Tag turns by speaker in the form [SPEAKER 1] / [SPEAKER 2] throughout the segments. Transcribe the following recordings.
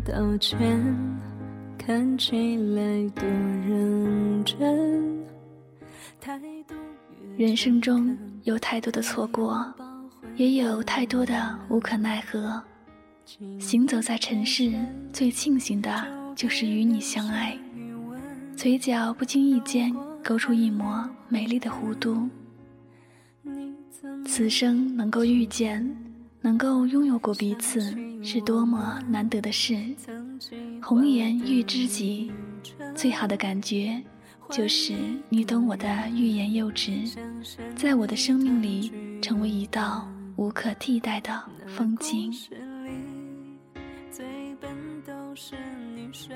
[SPEAKER 1] 道歉，看起来多认真。
[SPEAKER 2] 人生中有太多的错过，也有太多的无可奈何。行走在尘世，最庆幸的就是与你相爱。嘴角不经意间勾出一抹美丽的弧度。此生能够遇见，能够拥有过彼此，是多么难得的事。红颜遇知己，最好的感觉。就是你懂我的欲言又止，在我的生命里成为一道无可替代的风景。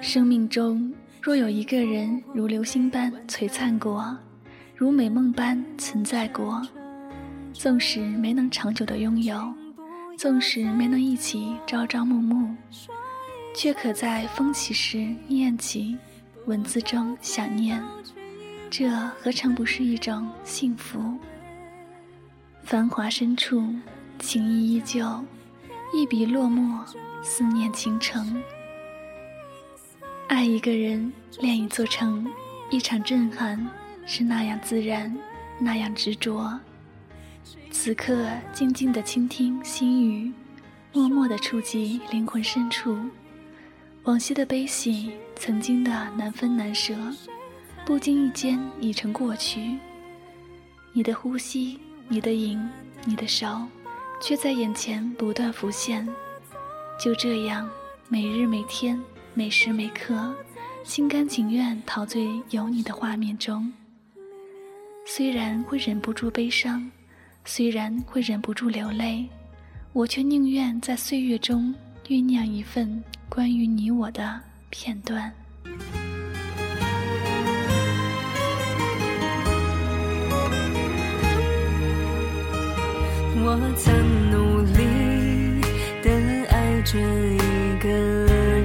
[SPEAKER 2] 生命中若有一个人如流星般璀璨过，如美梦般存在过，纵使没能长久的拥有，纵使没能一起朝朝暮暮，却可在风起时念起。文字中想念，这何尝不是一种幸福？繁华深处，情谊依旧，一笔落墨，思念倾城。爱一个人，恋一座城，一场震撼，是那样自然，那样执着。此刻，静静的倾听心语，默默的触及灵魂深处。往昔的悲喜，曾经的难分难舍，不经意间已成过去。你的呼吸，你的影，你的手，却在眼前不断浮现。就这样，每日每天，每时每刻，心甘情愿陶醉有你的画面中。虽然会忍不住悲伤，虽然会忍不住流泪，我却宁愿在岁月中酝酿一份。关于你我的片段。
[SPEAKER 1] 我曾努力的爱着一个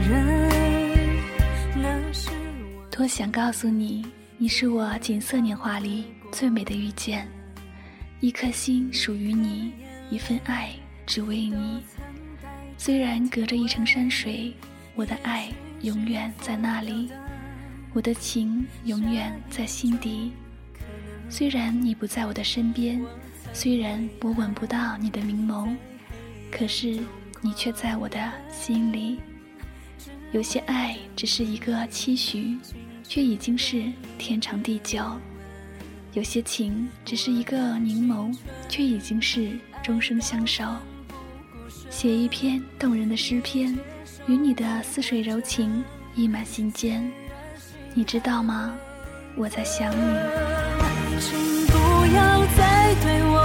[SPEAKER 1] 人，那是我
[SPEAKER 2] 多想告诉你，你是我锦瑟年华里最美的遇见，一颗心属于你，一份爱只为你。虽然隔着一程山水，我的爱永远在那里，我的情永远在心底。虽然你不在我的身边，虽然我吻不到你的明眸，可是你却在我的心里。有些爱只是一个期许，却已经是天长地久；有些情只是一个凝眸，却已经是终生相守。写一篇动人的诗篇，与你的似水柔情溢满心间。你知道吗？我在想你。
[SPEAKER 1] 请不要再对我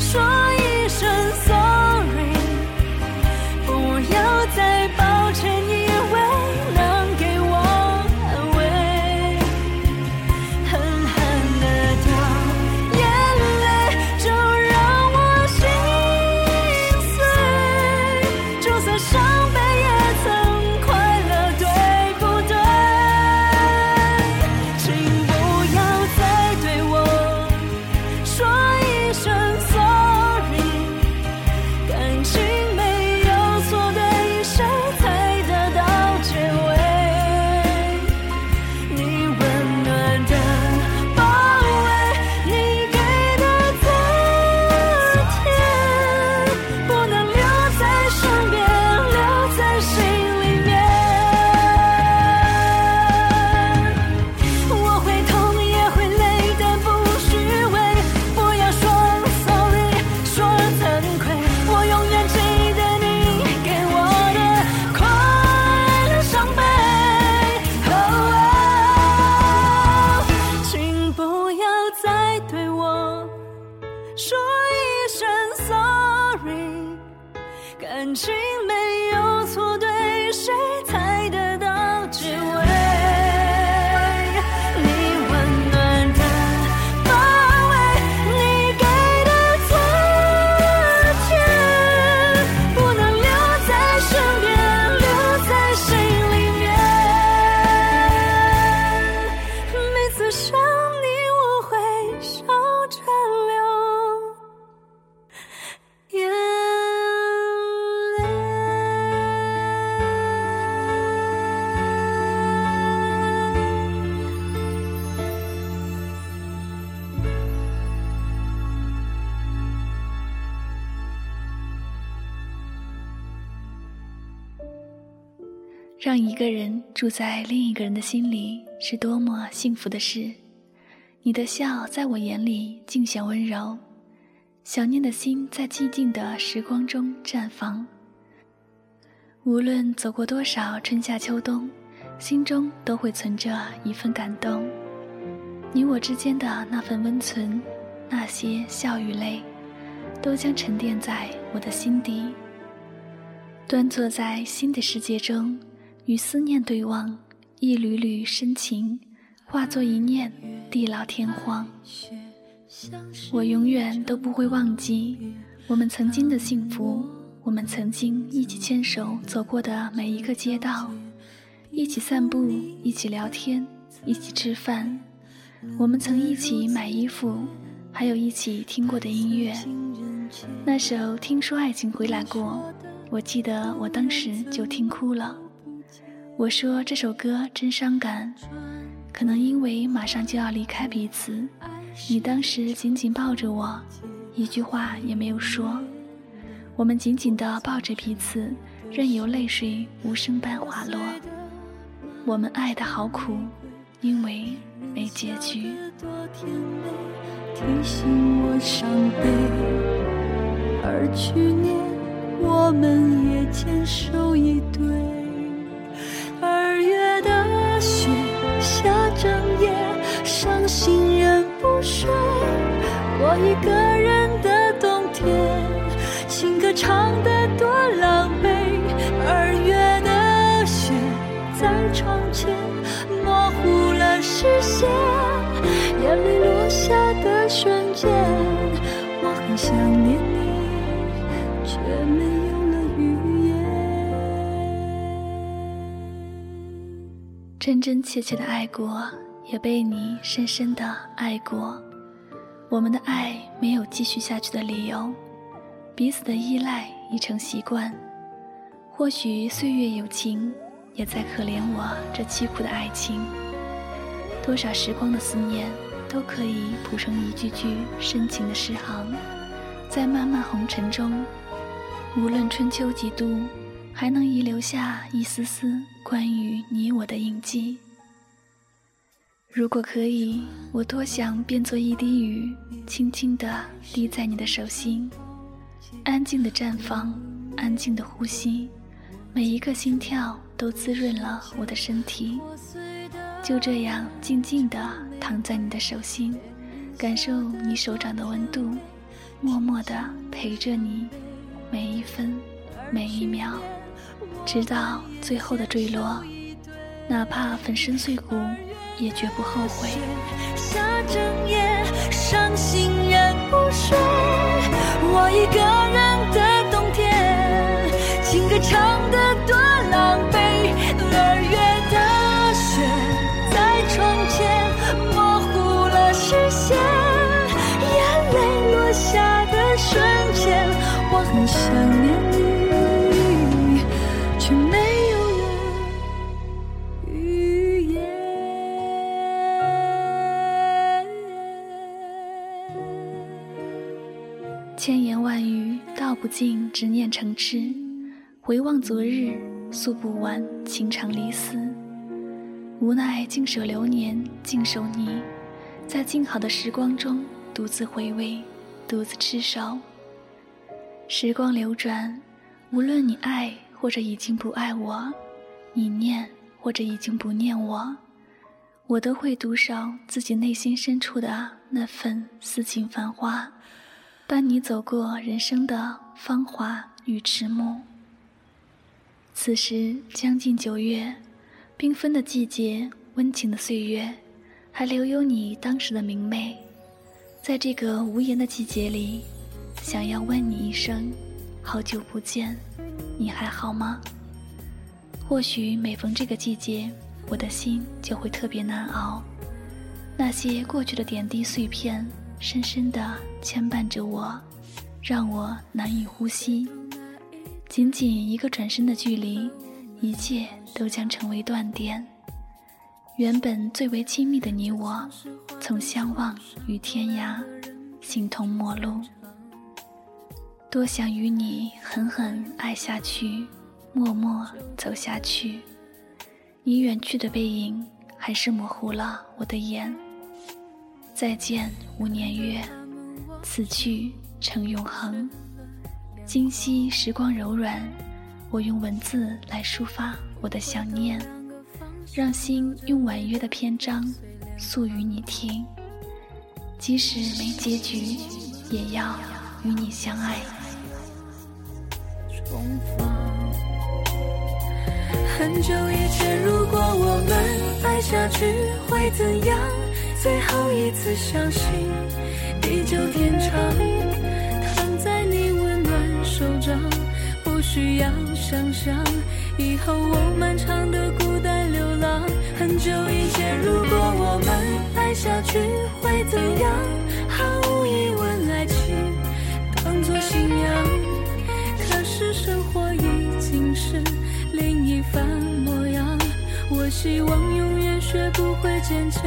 [SPEAKER 1] 说
[SPEAKER 2] 让一个人住在另一个人的心里是多么幸福的事。你的笑在我眼里尽显温柔，想念的心在寂静的时光中绽放。无论走过多少春夏秋冬，心中都会存着一份感动。你我之间的那份温存，那些笑与泪，都将沉淀在我的心底。端坐在新的世界中。与思念对望，一缕缕深情化作一念，地老天荒。我永远都不会忘记我们曾经的幸福，我们曾经一起牵手走过的每一个街道，一起散步，一起聊天，一起吃饭。我们曾一起买衣服，还有一起听过的音乐。那首《听说爱情回来过》，我记得我当时就听哭了。我说这首歌真伤感，可能因为马上就要离开彼此。你当时紧紧抱着我，一句话也没有说。我们紧紧地抱着彼此，任由泪水无声般滑落。我们爱的好苦，因为没结局。
[SPEAKER 1] 提醒我伤悲，而去年我们也牵手一对。下整夜伤心人不睡我一个
[SPEAKER 2] 人真真切切的爱过，也被你深深的爱过。我们的爱没有继续下去的理由，彼此的依赖已成习惯。或许岁月有情，也在可怜我这凄苦的爱情。多少时光的思念，都可以谱成一句句深情的诗行，在漫漫红尘中，无论春秋几度，还能遗留下一丝丝关于你我的印记。如果可以，我多想变作一滴雨，轻轻地滴在你的手心，安静的绽放，安静的呼吸，每一个心跳都滋润了我的身体。就这样静静地躺在你的手心，感受你手掌的温度，默默地陪着你，每一分，每一秒，直到最后的坠落，哪怕粉身碎骨。也绝不后悔。
[SPEAKER 1] 下整夜，伤心人不睡。我一个人的冬天，情歌唱得多狼狈。二月的雪在窗前模糊了视线，眼泪落下的瞬间，我很想念。
[SPEAKER 2] 千不尽执念成痴，回望昨日诉不完情长离思。无奈静守流年，静守你，在静好的时光中独自回味，独自痴守。时光流转，无论你爱或者已经不爱我，你念或者已经不念我，我都会独守自己内心深处的那份似锦繁花。伴你走过人生的芳华与迟暮。此时将近九月，缤纷的季节，温情的岁月，还留有你当时的明媚。在这个无言的季节里，想要问你一声：好久不见，你还好吗？或许每逢这个季节，我的心就会特别难熬。那些过去的点滴碎片。深深地牵绊着我，让我难以呼吸。仅仅一个转身的距离，一切都将成为断点。原本最为亲密的你我，从相望与天涯，形同陌路。多想与你狠狠爱下去，默默走下去。你远去的背影，还是模糊了我的眼。再见，五年月，此去成永恒。今夕时光柔软，我用文字来抒发我的想念，让心用婉约的篇章诉与你听。即使没结局，也要与你相爱。
[SPEAKER 1] 重逢。很久以前，如果我们爱下去会怎样？最后一次相信，地久天长。躺在你温暖手掌，不需要想象，以后我漫长的孤单流浪。很久以前，如果我们爱下去会怎样？毫无疑问，爱情当作信仰。可是生活已经是另一番。希望永远学不会坚强。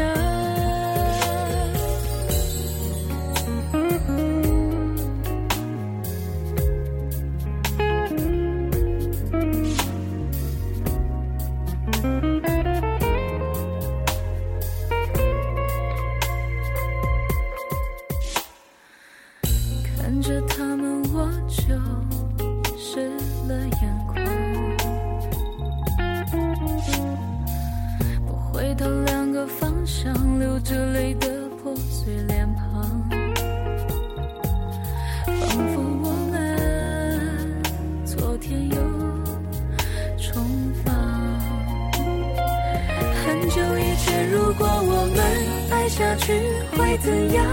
[SPEAKER 1] 去会怎样？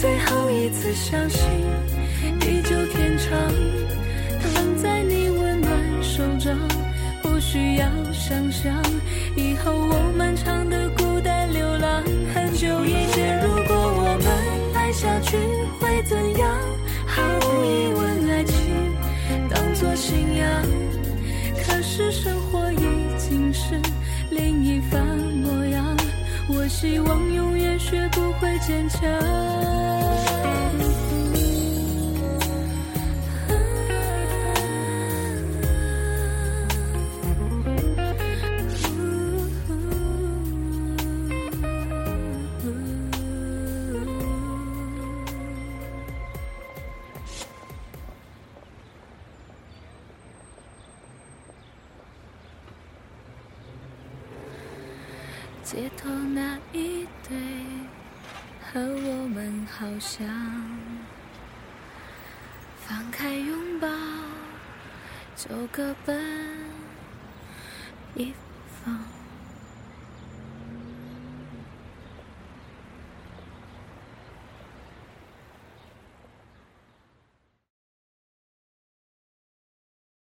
[SPEAKER 1] 最后一次相信，地久天长。躺在你温暖手掌，不需要想象，以后我漫长的孤单流浪。很久以前，如果我们爱下去会怎样？毫无疑问，爱情当作信仰。可是生活希望永远学不会坚强。街头那一对，和我们好像，放开拥抱，就各奔一方。